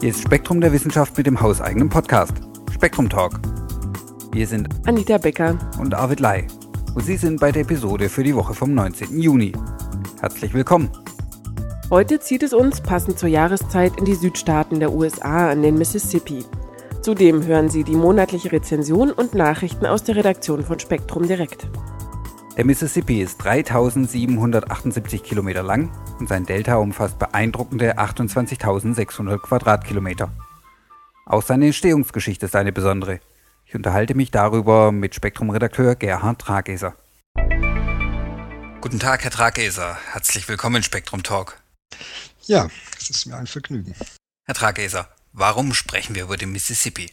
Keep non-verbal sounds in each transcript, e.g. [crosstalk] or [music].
Hier ist Spektrum der Wissenschaft mit dem hauseigenen Podcast. Spektrum Talk. Wir sind Anita Becker und Arvid Lai. Und Sie sind bei der Episode für die Woche vom 19. Juni. Herzlich willkommen. Heute zieht es uns passend zur Jahreszeit in die Südstaaten der USA an den Mississippi. Zudem hören Sie die monatliche Rezension und Nachrichten aus der Redaktion von Spektrum Direkt. Der Mississippi ist 3778 Kilometer lang und sein Delta umfasst beeindruckende 28.600 Quadratkilometer. Auch seine Entstehungsgeschichte ist eine besondere. Ich unterhalte mich darüber mit Spektrum-Redakteur Gerhard Trageser. Guten Tag, Herr Trageser. Herzlich willkommen in Spektrum Talk. Ja, es ist mir ein Vergnügen. Herr Trageser, warum sprechen wir über den Mississippi?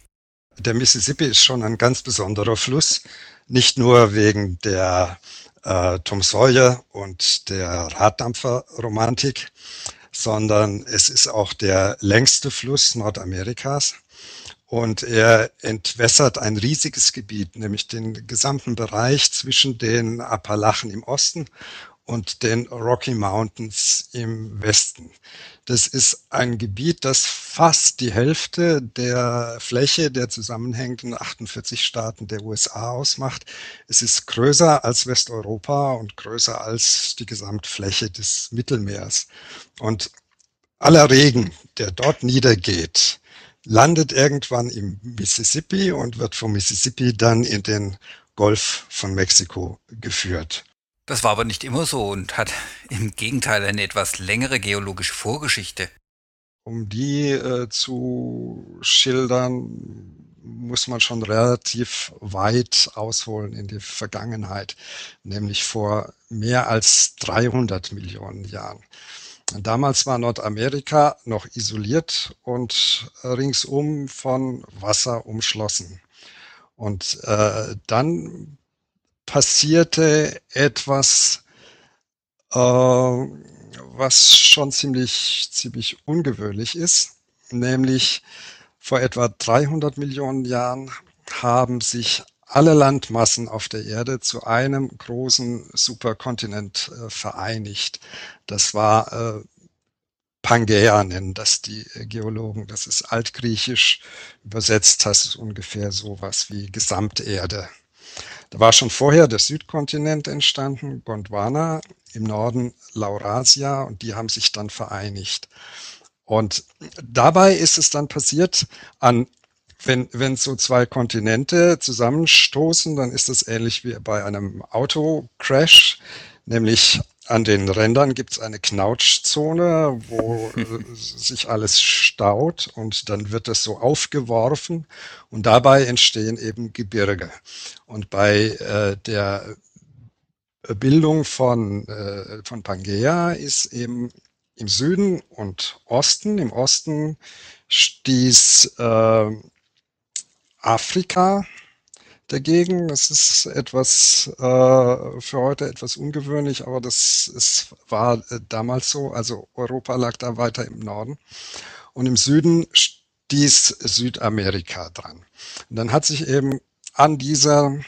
Der Mississippi ist schon ein ganz besonderer Fluss, nicht nur wegen der äh, Tom Sawyer und der Raddampferromantik, sondern es ist auch der längste Fluss Nordamerikas. Und er entwässert ein riesiges Gebiet, nämlich den gesamten Bereich zwischen den Appalachen im Osten und den Rocky Mountains im Westen. Das ist ein Gebiet, das fast die Hälfte der Fläche der zusammenhängenden 48 Staaten der USA ausmacht. Es ist größer als Westeuropa und größer als die Gesamtfläche des Mittelmeers. Und aller Regen, der dort niedergeht, landet irgendwann im Mississippi und wird vom Mississippi dann in den Golf von Mexiko geführt. Das war aber nicht immer so und hat [laughs] im Gegenteil eine etwas längere geologische Vorgeschichte. Um die äh, zu schildern, muss man schon relativ weit ausholen in die Vergangenheit, nämlich vor mehr als 300 Millionen Jahren. Damals war Nordamerika noch isoliert und ringsum von Wasser umschlossen. Und äh, dann passierte etwas, äh, was schon ziemlich, ziemlich ungewöhnlich ist, nämlich vor etwa 300 Millionen Jahren haben sich alle Landmassen auf der Erde zu einem großen Superkontinent äh, vereinigt. Das war äh, Pangaea nennen das die Geologen. Das ist altgriechisch übersetzt, das ist ungefähr so was wie Gesamterde. Da war schon vorher der Südkontinent entstanden, Gondwana, im Norden Laurasia und die haben sich dann vereinigt. Und dabei ist es dann passiert, an, wenn, wenn so zwei Kontinente zusammenstoßen, dann ist das ähnlich wie bei einem Autocrash, nämlich an den Rändern gibt es eine Knautschzone, wo [laughs] sich alles staut und dann wird es so aufgeworfen und dabei entstehen eben Gebirge. Und bei äh, der Bildung von, äh, von Pangea ist eben im Süden und Osten, im Osten stieß äh, Afrika dagegen. Das ist etwas äh, für heute etwas ungewöhnlich, aber das ist, war äh, damals so. Also Europa lag da weiter im Norden. Und im Süden stieß Südamerika dran. Und dann hat sich eben an dieser,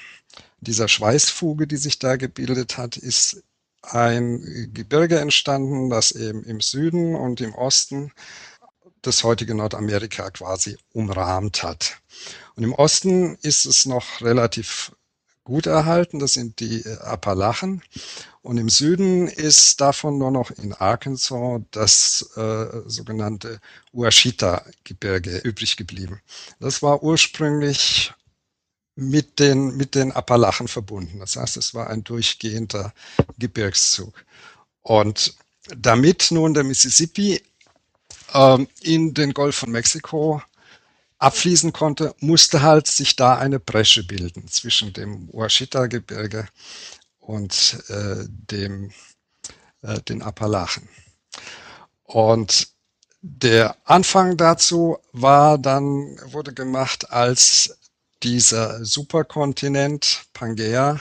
dieser Schweißfuge, die sich da gebildet hat, ist ein Gebirge entstanden, das eben im Süden und im Osten das heutige Nordamerika quasi umrahmt hat. Und im Osten ist es noch relativ gut erhalten, das sind die äh, Appalachen. Und im Süden ist davon nur noch in Arkansas das äh, sogenannte Ouachita-Gebirge übrig geblieben. Das war ursprünglich mit den, mit den Appalachen verbunden. Das heißt, es war ein durchgehender Gebirgszug. Und damit nun der Mississippi ähm, in den Golf von Mexiko abfließen konnte, musste halt sich da eine Bresche bilden zwischen dem Ouachita-Gebirge und äh, dem, äh, den Appalachen. Und der Anfang dazu war dann, wurde gemacht, als dieser Superkontinent Pangea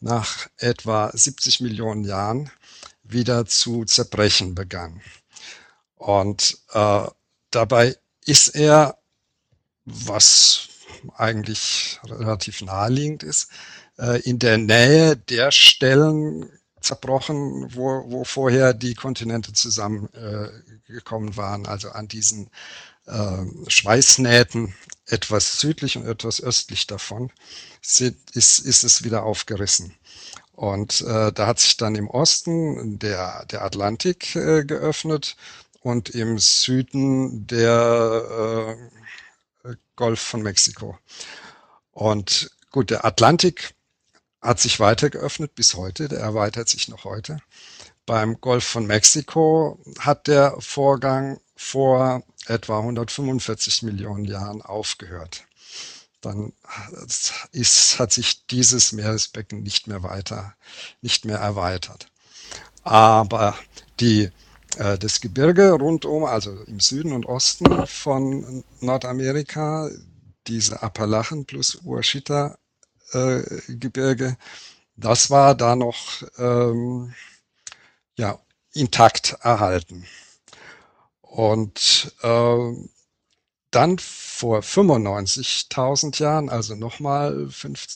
nach etwa 70 Millionen Jahren wieder zu zerbrechen begann. Und äh, dabei ist er, was eigentlich relativ naheliegend ist, äh, in der Nähe der Stellen zerbrochen, wo, wo vorher die Kontinente zusammengekommen äh, waren, also an diesen äh, Schweißnähten etwas südlich und etwas östlich davon sind, ist, ist es wieder aufgerissen. Und äh, da hat sich dann im Osten der, der Atlantik äh, geöffnet und im Süden der äh, Golf von Mexiko. Und gut, der Atlantik hat sich weiter geöffnet bis heute, der erweitert sich noch heute. Beim Golf von Mexiko hat der Vorgang vor etwa 145 Millionen Jahren aufgehört dann ist, hat sich dieses Meeresbecken nicht mehr weiter, nicht mehr erweitert. Aber die, das Gebirge rundum, also im Süden und Osten von Nordamerika, diese Appalachen plus Uashita äh, das war da noch ähm, ja, intakt erhalten. Und äh, dann vor 95.000 Jahren, also nochmal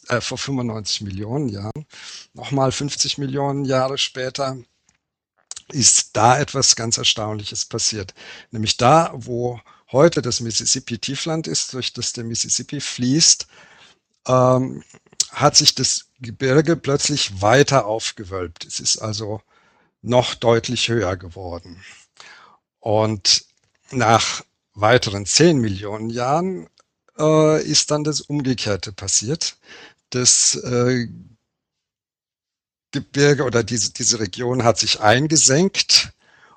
äh, vor 95 Millionen Jahren, nochmal 50 Millionen Jahre später, ist da etwas ganz Erstaunliches passiert. Nämlich da, wo heute das Mississippi Tiefland ist, durch das der Mississippi fließt, ähm, hat sich das Gebirge plötzlich weiter aufgewölbt. Es ist also noch deutlich höher geworden. Und nach weiteren 10 Millionen Jahren äh, ist dann das Umgekehrte passiert. Das äh, Gebirge oder diese, diese Region hat sich eingesenkt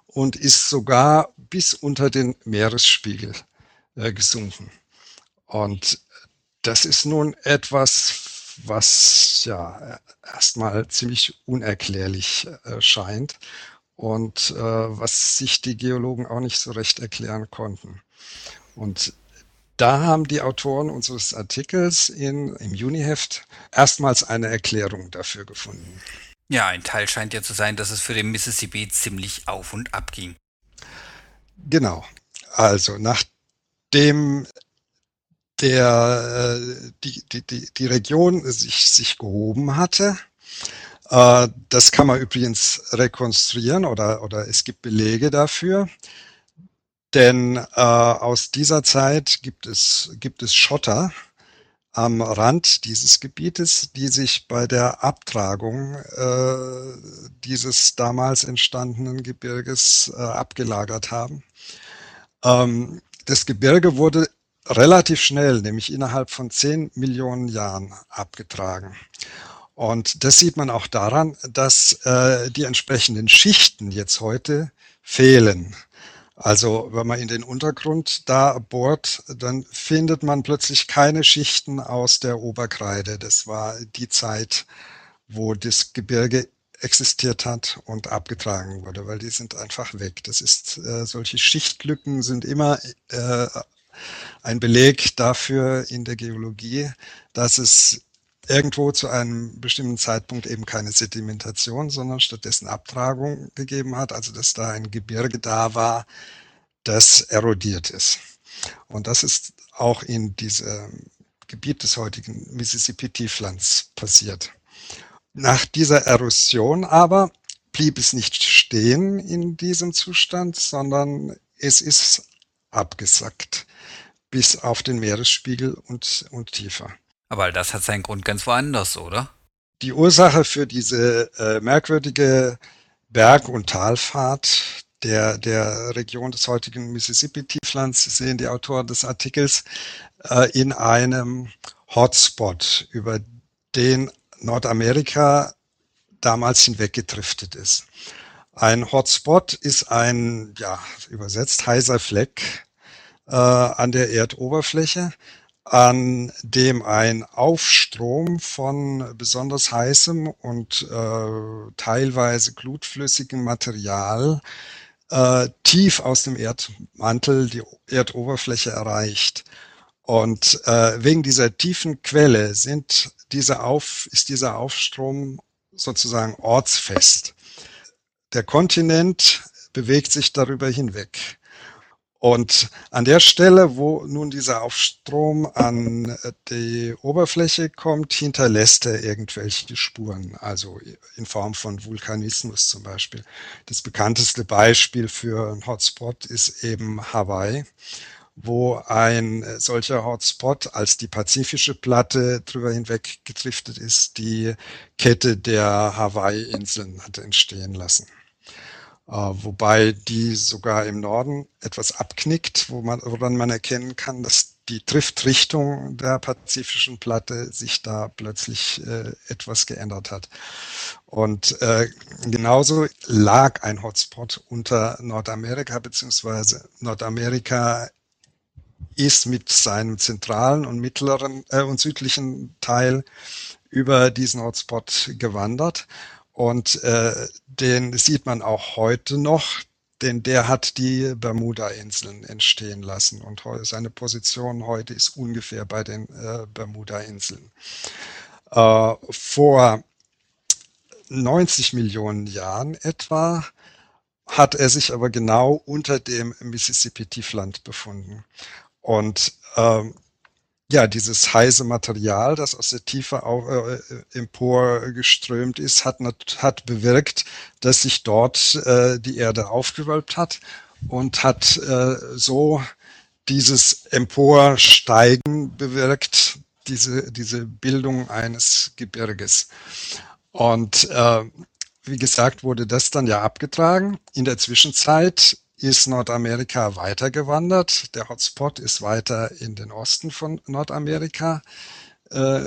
und ist sogar bis unter den Meeresspiegel äh, gesunken. Und das ist nun etwas, was ja erstmal ziemlich unerklärlich äh, scheint und äh, was sich die Geologen auch nicht so recht erklären konnten. Und da haben die Autoren unseres Artikels in, im Juniheft erstmals eine Erklärung dafür gefunden. Ja, ein Teil scheint ja zu sein, dass es für den Mississippi ziemlich auf und ab ging. Genau. Also nachdem der, äh, die, die, die, die Region sich, sich gehoben hatte, äh, das kann man übrigens rekonstruieren oder, oder es gibt Belege dafür. Denn äh, aus dieser Zeit gibt es, gibt es Schotter am Rand dieses Gebietes, die sich bei der Abtragung äh, dieses damals entstandenen Gebirges äh, abgelagert haben. Ähm, das Gebirge wurde relativ schnell, nämlich innerhalb von zehn Millionen Jahren, abgetragen. Und das sieht man auch daran, dass äh, die entsprechenden Schichten jetzt heute fehlen. Also wenn man in den Untergrund da bohrt, dann findet man plötzlich keine Schichten aus der Oberkreide. Das war die Zeit, wo das Gebirge existiert hat und abgetragen wurde, weil die sind einfach weg. Das ist äh, solche Schichtlücken sind immer äh, ein Beleg dafür in der Geologie, dass es irgendwo zu einem bestimmten Zeitpunkt eben keine Sedimentation, sondern stattdessen Abtragung gegeben hat, also dass da ein Gebirge da war, das erodiert ist. Und das ist auch in diesem Gebiet des heutigen Mississippi-Tieflands passiert. Nach dieser Erosion aber blieb es nicht stehen in diesem Zustand, sondern es ist abgesackt bis auf den Meeresspiegel und, und tiefer. Aber das hat seinen Grund ganz woanders, oder? Die Ursache für diese äh, merkwürdige Berg- und Talfahrt der, der Region des heutigen Mississippi-Tieflands sehen die Autoren des Artikels äh, in einem Hotspot, über den Nordamerika damals hinweggedriftet ist. Ein Hotspot ist ein, ja, übersetzt heißer Fleck äh, an der Erdoberfläche, an dem ein Aufstrom von besonders heißem und äh, teilweise glutflüssigem Material äh, tief aus dem Erdmantel die Erdoberfläche erreicht. Und äh, wegen dieser tiefen Quelle sind diese Auf, ist dieser Aufstrom sozusagen ortsfest. Der Kontinent bewegt sich darüber hinweg. Und an der Stelle, wo nun dieser Aufstrom an die Oberfläche kommt, hinterlässt er irgendwelche Spuren, also in Form von Vulkanismus zum Beispiel. Das bekannteste Beispiel für ein Hotspot ist eben Hawaii, wo ein solcher Hotspot als die pazifische Platte drüber hinweg gedriftet ist, die Kette der Hawaii-Inseln hat entstehen lassen. Äh, wobei die sogar im Norden etwas abknickt, wo man, woran man erkennen kann, dass die Driftrichtung der pazifischen Platte sich da plötzlich äh, etwas geändert hat. Und äh, genauso lag ein Hotspot unter Nordamerika, beziehungsweise Nordamerika ist mit seinem zentralen und mittleren äh, und südlichen Teil über diesen Hotspot gewandert. Und äh, den sieht man auch heute noch, denn der hat die Bermuda-Inseln entstehen lassen und seine Position heute ist ungefähr bei den äh, Bermuda-Inseln. Äh, vor 90 Millionen Jahren etwa hat er sich aber genau unter dem Mississippi-Tiefland befunden. Und ähm, ja, dieses heiße Material, das aus der Tiefe auch, äh, emporgeströmt ist, hat, hat bewirkt, dass sich dort äh, die Erde aufgewölbt hat und hat äh, so dieses Emporsteigen bewirkt, diese, diese Bildung eines Gebirges. Und äh, wie gesagt, wurde das dann ja abgetragen. In der Zwischenzeit ist Nordamerika weitergewandert. Der Hotspot ist weiter in den Osten von Nordamerika äh,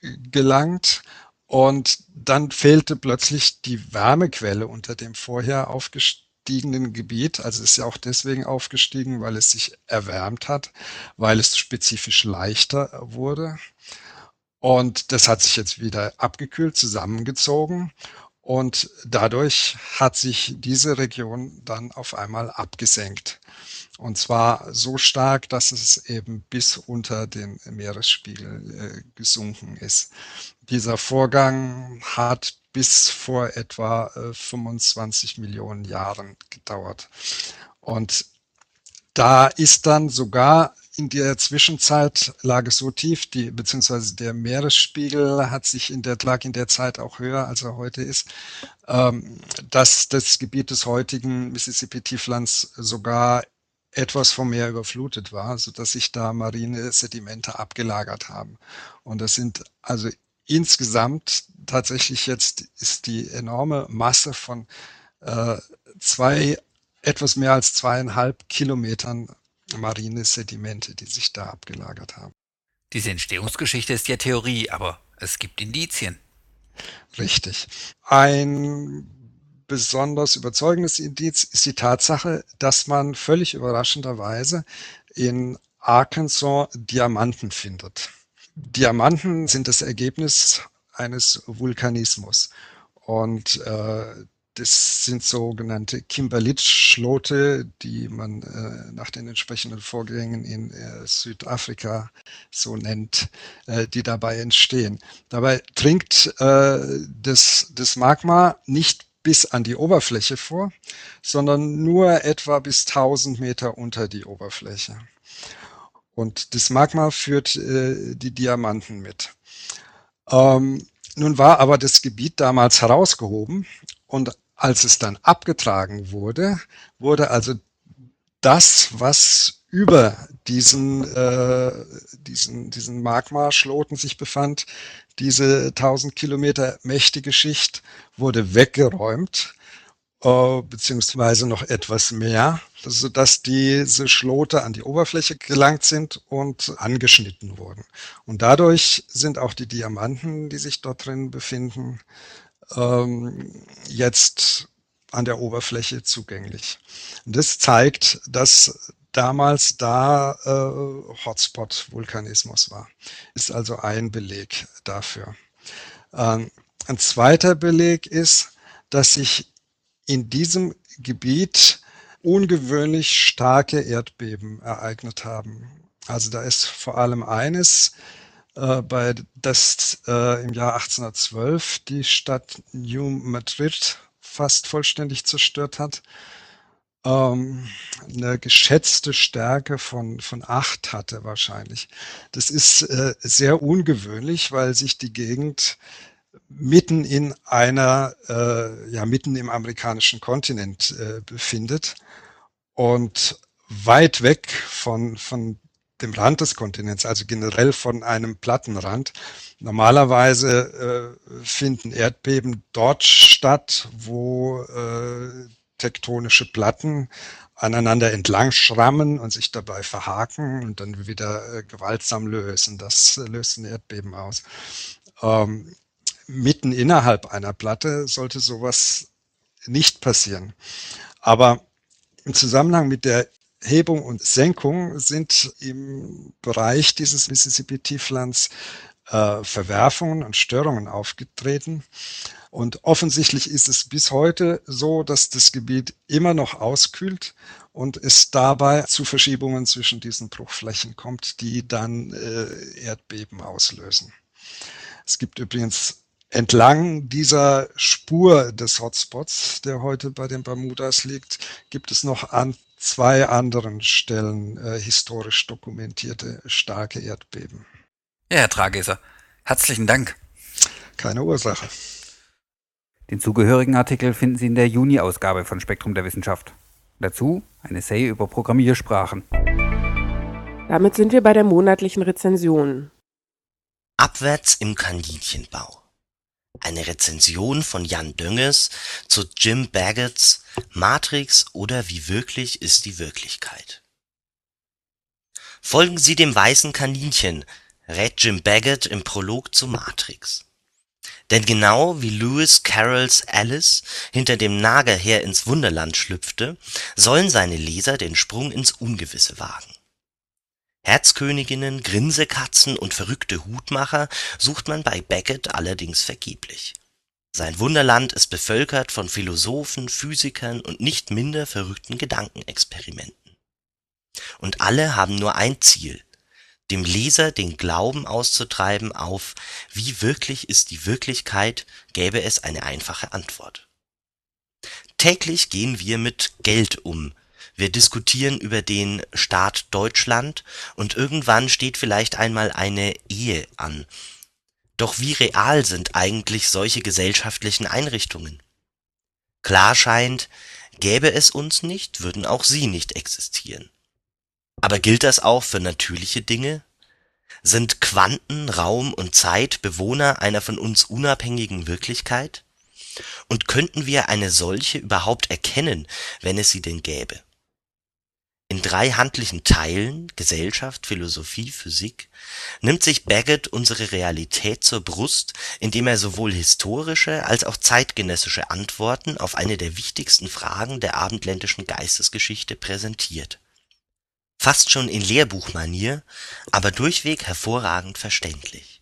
gelangt. Und dann fehlte plötzlich die Wärmequelle unter dem vorher aufgestiegenen Gebiet. Also ist ja auch deswegen aufgestiegen, weil es sich erwärmt hat, weil es spezifisch leichter wurde. Und das hat sich jetzt wieder abgekühlt, zusammengezogen. Und dadurch hat sich diese Region dann auf einmal abgesenkt. Und zwar so stark, dass es eben bis unter den Meeresspiegel äh, gesunken ist. Dieser Vorgang hat bis vor etwa äh, 25 Millionen Jahren gedauert. Und da ist dann sogar in der Zwischenzeit lag es so tief, die, beziehungsweise der Meeresspiegel hat sich in der, lag in der Zeit auch höher, als er heute ist, ähm, dass das Gebiet des heutigen Mississippi-Tieflands sogar etwas vom Meer überflutet war, so dass sich da marine Sedimente abgelagert haben. Und das sind also insgesamt tatsächlich jetzt ist die enorme Masse von äh, zwei, etwas mehr als zweieinhalb Kilometern marine Sedimente, die sich da abgelagert haben. Diese Entstehungsgeschichte ist ja Theorie, aber es gibt Indizien. Richtig. Ein besonders überzeugendes Indiz ist die Tatsache, dass man völlig überraschenderweise in Arkansas Diamanten findet. Diamanten sind das Ergebnis eines Vulkanismus. Und äh, das sind sogenannte Kimberlit-Schlote, die man äh, nach den entsprechenden Vorgängen in äh, Südafrika so nennt, äh, die dabei entstehen. Dabei dringt äh, das, das Magma nicht bis an die Oberfläche vor, sondern nur etwa bis 1000 Meter unter die Oberfläche. Und das Magma führt äh, die Diamanten mit. Ähm, nun war aber das Gebiet damals herausgehoben und als es dann abgetragen wurde, wurde also das, was über diesen, äh, diesen, diesen Magma-Schloten sich befand, diese 1000 Kilometer mächtige Schicht, wurde weggeräumt, äh, beziehungsweise noch etwas mehr, sodass diese Schlote an die Oberfläche gelangt sind und angeschnitten wurden. Und dadurch sind auch die Diamanten, die sich dort drin befinden, ähm, jetzt an der Oberfläche zugänglich. Und das zeigt, dass damals da äh, Hotspot-Vulkanismus war. Ist also ein Beleg dafür. Ähm, ein zweiter Beleg ist, dass sich in diesem Gebiet ungewöhnlich starke Erdbeben ereignet haben. Also da ist vor allem eines äh, bei das äh, im Jahr 1812 die Stadt New Madrid fast vollständig zerstört hat. Ähm, eine geschätzte Stärke von, von acht hatte wahrscheinlich. Das ist äh, sehr ungewöhnlich, weil sich die Gegend mitten in einer, äh, ja, mitten im amerikanischen Kontinent äh, befindet. Und weit weg von, von dem Rand des Kontinents, also generell von einem Plattenrand. Normalerweise äh, finden Erdbeben dort statt, wo äh, tektonische Platten aneinander entlang schrammen und sich dabei verhaken und dann wieder äh, gewaltsam lösen. Das äh, löst ein Erdbeben aus. Ähm, mitten innerhalb einer Platte sollte sowas nicht passieren. Aber im Zusammenhang mit der Hebung und Senkung sind im Bereich dieses Mississippi-Tieflands äh, Verwerfungen und Störungen aufgetreten. Und offensichtlich ist es bis heute so, dass das Gebiet immer noch auskühlt und es dabei zu Verschiebungen zwischen diesen Bruchflächen kommt, die dann äh, Erdbeben auslösen. Es gibt übrigens entlang dieser Spur des Hotspots, der heute bei den Bermudas liegt, gibt es noch an zwei anderen Stellen äh, historisch dokumentierte starke Erdbeben. Ja, Herr Trageser, herzlichen Dank. Keine Ursache. Den zugehörigen Artikel finden Sie in der Juni-Ausgabe von Spektrum der Wissenschaft. Dazu ein Essay über Programmiersprachen. Damit sind wir bei der monatlichen Rezension. Abwärts im Kaninchenbau. Eine Rezension von Jan Dönges zu Jim Baggots Matrix oder Wie wirklich ist die Wirklichkeit. Folgen Sie dem weißen Kaninchen, rät Jim Baggott im Prolog zu Matrix. Denn genau wie Lewis Carrolls Alice hinter dem Nagerheer ins Wunderland schlüpfte, sollen seine Leser den Sprung ins Ungewisse wagen Herzköniginnen, Grinsekatzen und verrückte Hutmacher sucht man bei Beckett allerdings vergeblich. Sein Wunderland ist bevölkert von Philosophen, Physikern und nicht minder verrückten Gedankenexperimenten. Und alle haben nur ein Ziel, dem Leser den Glauben auszutreiben auf Wie wirklich ist die Wirklichkeit, gäbe es eine einfache Antwort. Täglich gehen wir mit Geld um wir diskutieren über den Staat Deutschland und irgendwann steht vielleicht einmal eine Ehe an. Doch wie real sind eigentlich solche gesellschaftlichen Einrichtungen? Klar scheint, gäbe es uns nicht, würden auch sie nicht existieren. Aber gilt das auch für natürliche Dinge? Sind Quanten, Raum und Zeit Bewohner einer von uns unabhängigen Wirklichkeit? Und könnten wir eine solche überhaupt erkennen, wenn es sie denn gäbe in drei handlichen Teilen (Gesellschaft, Philosophie, Physik) nimmt sich Baggott unsere Realität zur Brust, indem er sowohl historische als auch zeitgenössische Antworten auf eine der wichtigsten Fragen der abendländischen Geistesgeschichte präsentiert. Fast schon in Lehrbuchmanier, aber durchweg hervorragend verständlich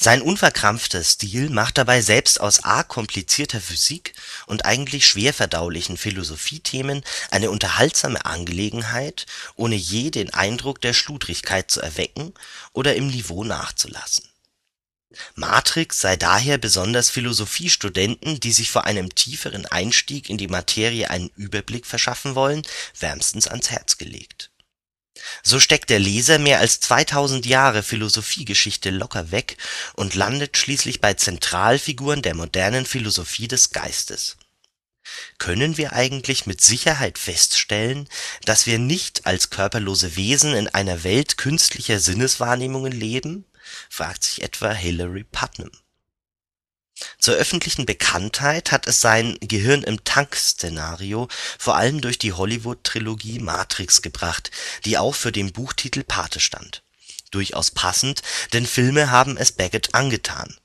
sein unverkrampfter Stil macht dabei selbst aus arg komplizierter Physik und eigentlich schwer verdaulichen Philosophiethemen eine unterhaltsame Angelegenheit, ohne je den Eindruck der Schludrigkeit zu erwecken oder im Niveau nachzulassen. Matrix sei daher besonders Philosophiestudenten, die sich vor einem tieferen Einstieg in die Materie einen Überblick verschaffen wollen, wärmstens ans Herz gelegt so steckt der Leser mehr als 2000 Jahre Philosophiegeschichte locker weg und landet schließlich bei Zentralfiguren der modernen Philosophie des Geistes. Können wir eigentlich mit Sicherheit feststellen, dass wir nicht als körperlose Wesen in einer Welt künstlicher Sinneswahrnehmungen leben? fragt sich etwa Hilary Putnam zur öffentlichen Bekanntheit hat es sein Gehirn im Tank-Szenario vor allem durch die Hollywood-Trilogie Matrix gebracht, die auch für den Buchtitel Pate stand. Durchaus passend, denn Filme haben es Baggett angetan.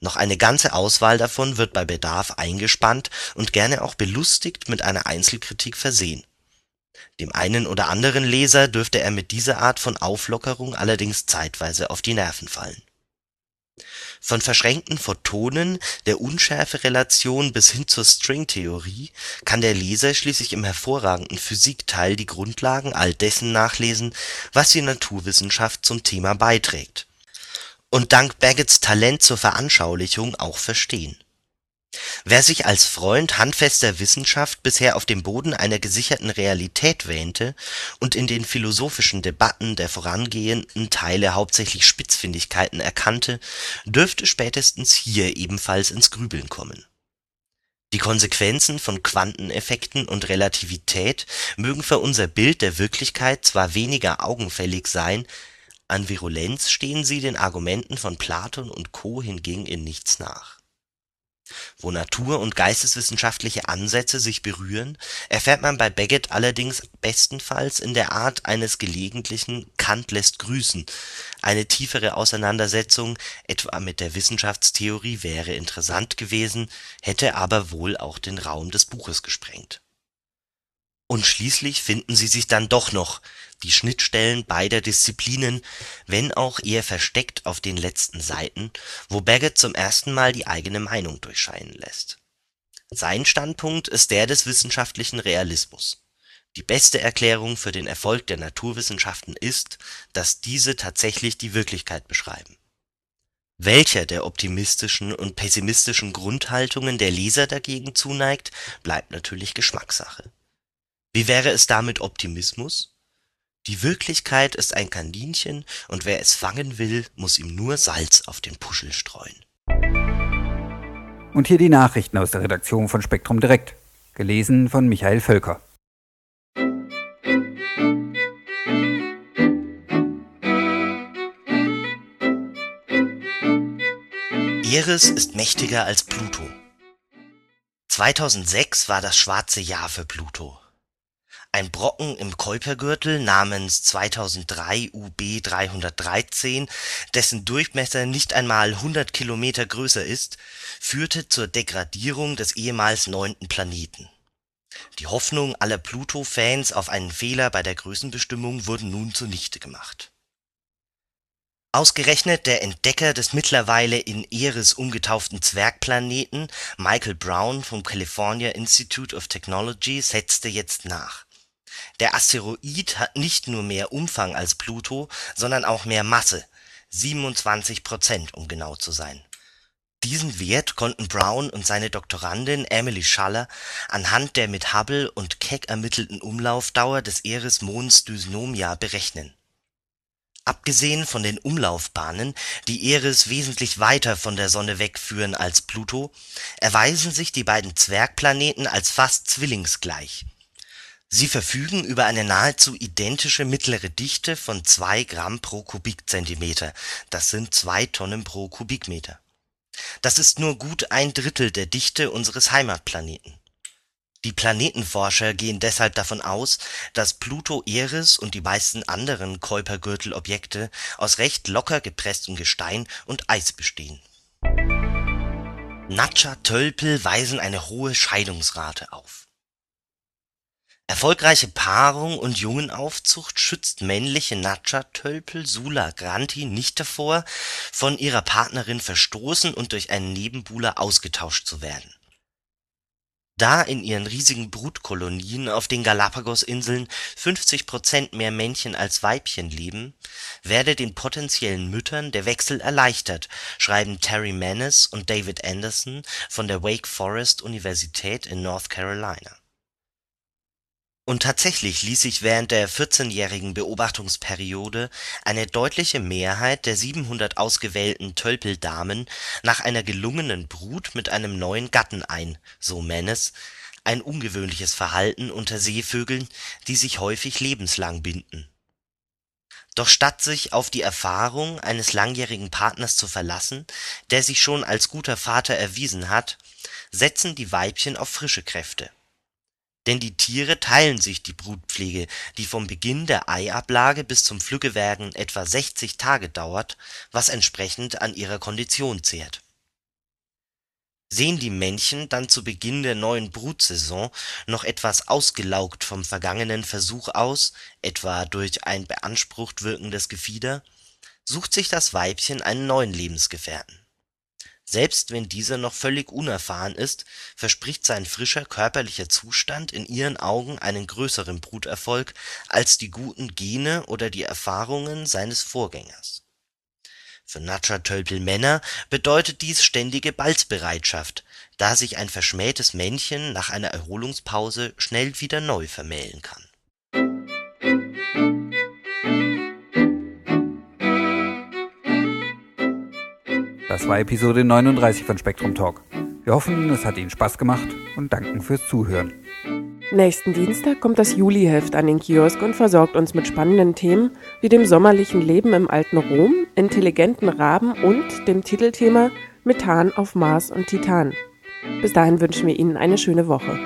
Noch eine ganze Auswahl davon wird bei Bedarf eingespannt und gerne auch belustigt mit einer Einzelkritik versehen. Dem einen oder anderen Leser dürfte er mit dieser Art von Auflockerung allerdings zeitweise auf die Nerven fallen von verschränkten Photonen, der Unschärferelation bis hin zur Stringtheorie kann der Leser schließlich im hervorragenden Physikteil die Grundlagen all dessen nachlesen, was die Naturwissenschaft zum Thema beiträgt und dank Baggotts Talent zur Veranschaulichung auch verstehen Wer sich als Freund handfester Wissenschaft bisher auf dem Boden einer gesicherten Realität wähnte und in den philosophischen Debatten der vorangehenden Teile hauptsächlich Spitzfindigkeiten erkannte, dürfte spätestens hier ebenfalls ins Grübeln kommen. Die Konsequenzen von Quanteneffekten und Relativität mögen für unser Bild der Wirklichkeit zwar weniger augenfällig sein, an Virulenz stehen sie den Argumenten von Platon und Co. hingegen in nichts nach wo Natur und geisteswissenschaftliche Ansätze sich berühren, erfährt man bei Beckett allerdings bestenfalls in der Art eines gelegentlichen „ Kant lässt grüßen “. Eine tiefere Auseinandersetzung etwa mit der Wissenschaftstheorie wäre interessant gewesen, hätte aber wohl auch den Raum des Buches gesprengt und schließlich finden sie sich dann doch noch, die Schnittstellen beider Disziplinen, wenn auch eher versteckt auf den letzten Seiten, wo Baggett zum ersten Mal die eigene Meinung durchscheinen lässt. Sein Standpunkt ist der des wissenschaftlichen Realismus. Die beste Erklärung für den Erfolg der Naturwissenschaften ist, dass diese tatsächlich die Wirklichkeit beschreiben. Welcher der optimistischen und pessimistischen Grundhaltungen der Leser dagegen zuneigt, bleibt natürlich Geschmackssache wie wäre es da mit Optimismus? Die Wirklichkeit ist ein Kaninchen, und wer es fangen will, muss ihm nur Salz auf den Puschel streuen. Und hier die Nachrichten aus der Redaktion von Spektrum Direkt, gelesen von Michael Völker. Eris ist mächtiger als Pluto. 2006 war das schwarze Jahr für Pluto. Ein Brocken im Kuipergürtel namens 2003 UB 313, dessen Durchmesser nicht einmal 100 Kilometer größer ist, führte zur Degradierung des ehemals neunten Planeten. Die Hoffnung aller Pluto-Fans auf einen Fehler bei der Größenbestimmung wurden nun zunichte gemacht. Ausgerechnet der Entdecker des mittlerweile in Eris umgetauften Zwergplaneten, Michael Brown vom California Institute of Technology, setzte jetzt nach der Asteroid hat nicht nur mehr Umfang als Pluto, sondern auch mehr Masse (27 Prozent, um genau zu sein). Diesen Wert konnten Brown und seine Doktorandin Emily Schaller anhand der mit Hubble und Keck ermittelten Umlaufdauer des Eris-Monds Dysnomia berechnen. Abgesehen von den Umlaufbahnen, die Eris wesentlich weiter von der Sonne wegführen als Pluto, erweisen sich die beiden Zwergplaneten als fast zwillingsgleich Sie verfügen über eine nahezu identische mittlere Dichte von 2 Gramm pro Kubikzentimeter das sind 2 Tonnen pro Kubikmeter. Das ist nur gut ein Drittel der Dichte unseres Heimatplaneten. Die Planetenforscher gehen deshalb davon aus, dass Pluto Eris und die meisten anderen Kuipergürtel-Objekte aus recht locker gepresstem Gestein und Eis bestehen. Natscha-Tölpel weisen eine hohe Scheidungsrate auf Erfolgreiche Paarung und Jungenaufzucht schützt männliche Natscha-Tölpel (Sula granti) nicht davor, von ihrer Partnerin verstoßen und durch einen Nebenbuhler ausgetauscht zu werden. Da in ihren riesigen Brutkolonien auf den Galapagosinseln 50 Prozent mehr Männchen als Weibchen leben, werde den potenziellen Müttern der Wechsel erleichtert, schreiben Terry Maness und David Anderson von der Wake Forest Universität in North Carolina und tatsächlich ließ sich während der 14-jährigen Beobachtungsperiode eine deutliche Mehrheit der 700 ausgewählten Tölpeldamen nach einer gelungenen Brut mit einem neuen Gatten ein, so Maness, ein ungewöhnliches Verhalten unter Seevögeln, die sich häufig lebenslang binden. Doch statt sich auf die Erfahrung eines langjährigen Partners zu verlassen, der sich schon als guter Vater erwiesen hat, setzen die Weibchen auf frische Kräfte denn die Tiere teilen sich die Brutpflege, die vom Beginn der Eiablage bis zum Flüggewerden etwa 60 Tage dauert, was entsprechend an ihrer Kondition zehrt. Sehen die Männchen dann zu Beginn der neuen Brutsaison noch etwas ausgelaugt vom vergangenen Versuch aus, etwa durch ein beansprucht wirkendes Gefieder, sucht sich das Weibchen einen neuen Lebensgefährten selbst wenn dieser noch völlig unerfahren ist, verspricht sein frischer körperlicher Zustand in ihren Augen einen größeren Bruterfolg als die guten Gene oder die Erfahrungen seines Vorgängers. Für Natscha-Tölpel-Männer bedeutet dies ständige Balzbereitschaft, da sich ein verschmähtes Männchen nach einer Erholungspause schnell wieder neu vermählen kann Das war Episode 39 von Spektrum Talk. Wir hoffen, es hat Ihnen Spaß gemacht und danken fürs Zuhören. Nächsten Dienstag kommt das Juliheft an den Kiosk und versorgt uns mit spannenden Themen wie dem sommerlichen Leben im alten Rom, intelligenten Raben und dem Titelthema Methan auf Mars und Titan. Bis dahin wünschen wir Ihnen eine schöne Woche.